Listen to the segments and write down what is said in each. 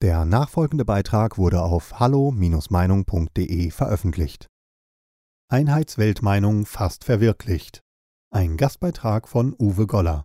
Der nachfolgende Beitrag wurde auf hallo-meinung.de veröffentlicht. Einheitsweltmeinung fast verwirklicht. Ein Gastbeitrag von Uwe Goller.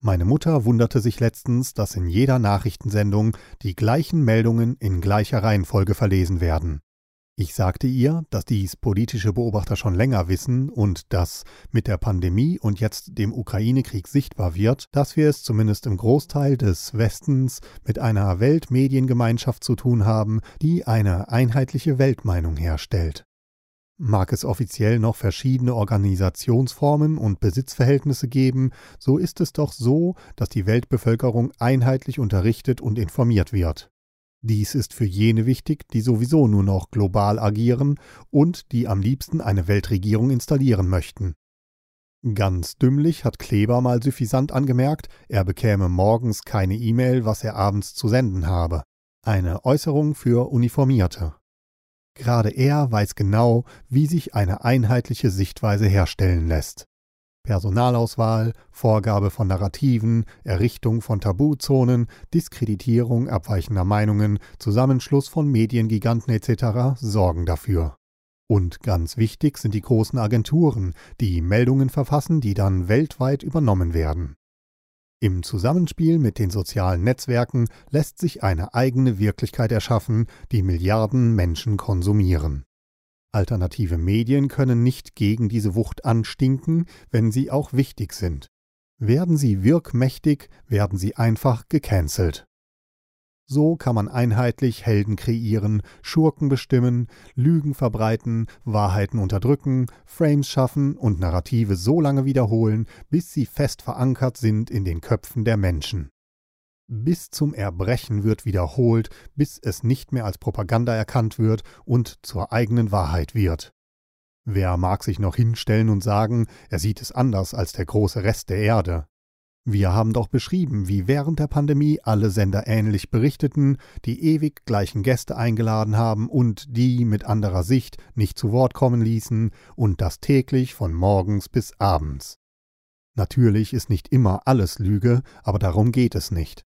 Meine Mutter wunderte sich letztens, dass in jeder Nachrichtensendung die gleichen Meldungen in gleicher Reihenfolge verlesen werden. Ich sagte ihr, dass dies politische Beobachter schon länger wissen und dass mit der Pandemie und jetzt dem Ukraine-Krieg sichtbar wird, dass wir es zumindest im Großteil des Westens mit einer Weltmediengemeinschaft zu tun haben, die eine einheitliche Weltmeinung herstellt. Mag es offiziell noch verschiedene Organisationsformen und Besitzverhältnisse geben, so ist es doch so, dass die Weltbevölkerung einheitlich unterrichtet und informiert wird. Dies ist für jene wichtig, die sowieso nur noch global agieren und die am liebsten eine Weltregierung installieren möchten. Ganz dümmlich hat Kleber mal suffisant angemerkt, er bekäme morgens keine E-Mail, was er abends zu senden habe. Eine Äußerung für Uniformierte. Gerade er weiß genau, wie sich eine einheitliche Sichtweise herstellen lässt. Personalauswahl, Vorgabe von Narrativen, Errichtung von Tabuzonen, Diskreditierung abweichender Meinungen, Zusammenschluss von Mediengiganten etc. sorgen dafür. Und ganz wichtig sind die großen Agenturen, die Meldungen verfassen, die dann weltweit übernommen werden. Im Zusammenspiel mit den sozialen Netzwerken lässt sich eine eigene Wirklichkeit erschaffen, die Milliarden Menschen konsumieren. Alternative Medien können nicht gegen diese Wucht anstinken, wenn sie auch wichtig sind. Werden sie wirkmächtig, werden sie einfach gecancelt. So kann man einheitlich Helden kreieren, Schurken bestimmen, Lügen verbreiten, Wahrheiten unterdrücken, Frames schaffen und Narrative so lange wiederholen, bis sie fest verankert sind in den Köpfen der Menschen. Bis zum Erbrechen wird wiederholt, bis es nicht mehr als Propaganda erkannt wird und zur eigenen Wahrheit wird. Wer mag sich noch hinstellen und sagen, er sieht es anders als der große Rest der Erde? Wir haben doch beschrieben, wie während der Pandemie alle Sender ähnlich berichteten, die ewig gleichen Gäste eingeladen haben und die mit anderer Sicht nicht zu Wort kommen ließen, und das täglich von morgens bis abends. Natürlich ist nicht immer alles Lüge, aber darum geht es nicht.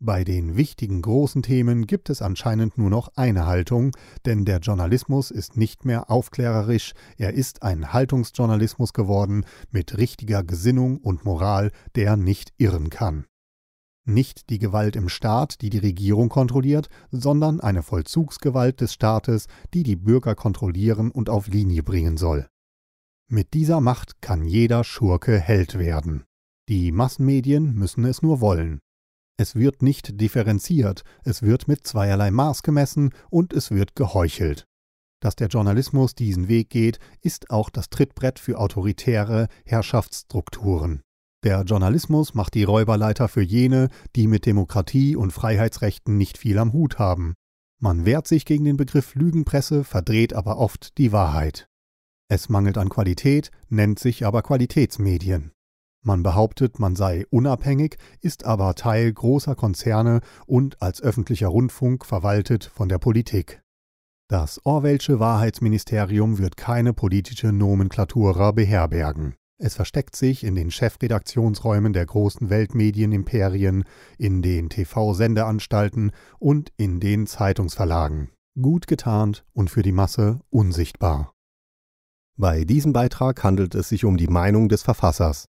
Bei den wichtigen großen Themen gibt es anscheinend nur noch eine Haltung, denn der Journalismus ist nicht mehr aufklärerisch, er ist ein Haltungsjournalismus geworden mit richtiger Gesinnung und Moral, der nicht irren kann. Nicht die Gewalt im Staat, die die Regierung kontrolliert, sondern eine Vollzugsgewalt des Staates, die die Bürger kontrollieren und auf Linie bringen soll. Mit dieser Macht kann jeder Schurke Held werden. Die Massenmedien müssen es nur wollen. Es wird nicht differenziert, es wird mit zweierlei Maß gemessen und es wird geheuchelt. Dass der Journalismus diesen Weg geht, ist auch das Trittbrett für autoritäre Herrschaftsstrukturen. Der Journalismus macht die Räuberleiter für jene, die mit Demokratie und Freiheitsrechten nicht viel am Hut haben. Man wehrt sich gegen den Begriff Lügenpresse, verdreht aber oft die Wahrheit. Es mangelt an Qualität, nennt sich aber Qualitätsmedien. Man behauptet, man sei unabhängig, ist aber Teil großer Konzerne und als öffentlicher Rundfunk verwaltet von der Politik. Das Orwellsche Wahrheitsministerium wird keine politische Nomenklatura beherbergen. Es versteckt sich in den Chefredaktionsräumen der großen Weltmedienimperien, in den TV-Sendeanstalten und in den Zeitungsverlagen. Gut getarnt und für die Masse unsichtbar. Bei diesem Beitrag handelt es sich um die Meinung des Verfassers.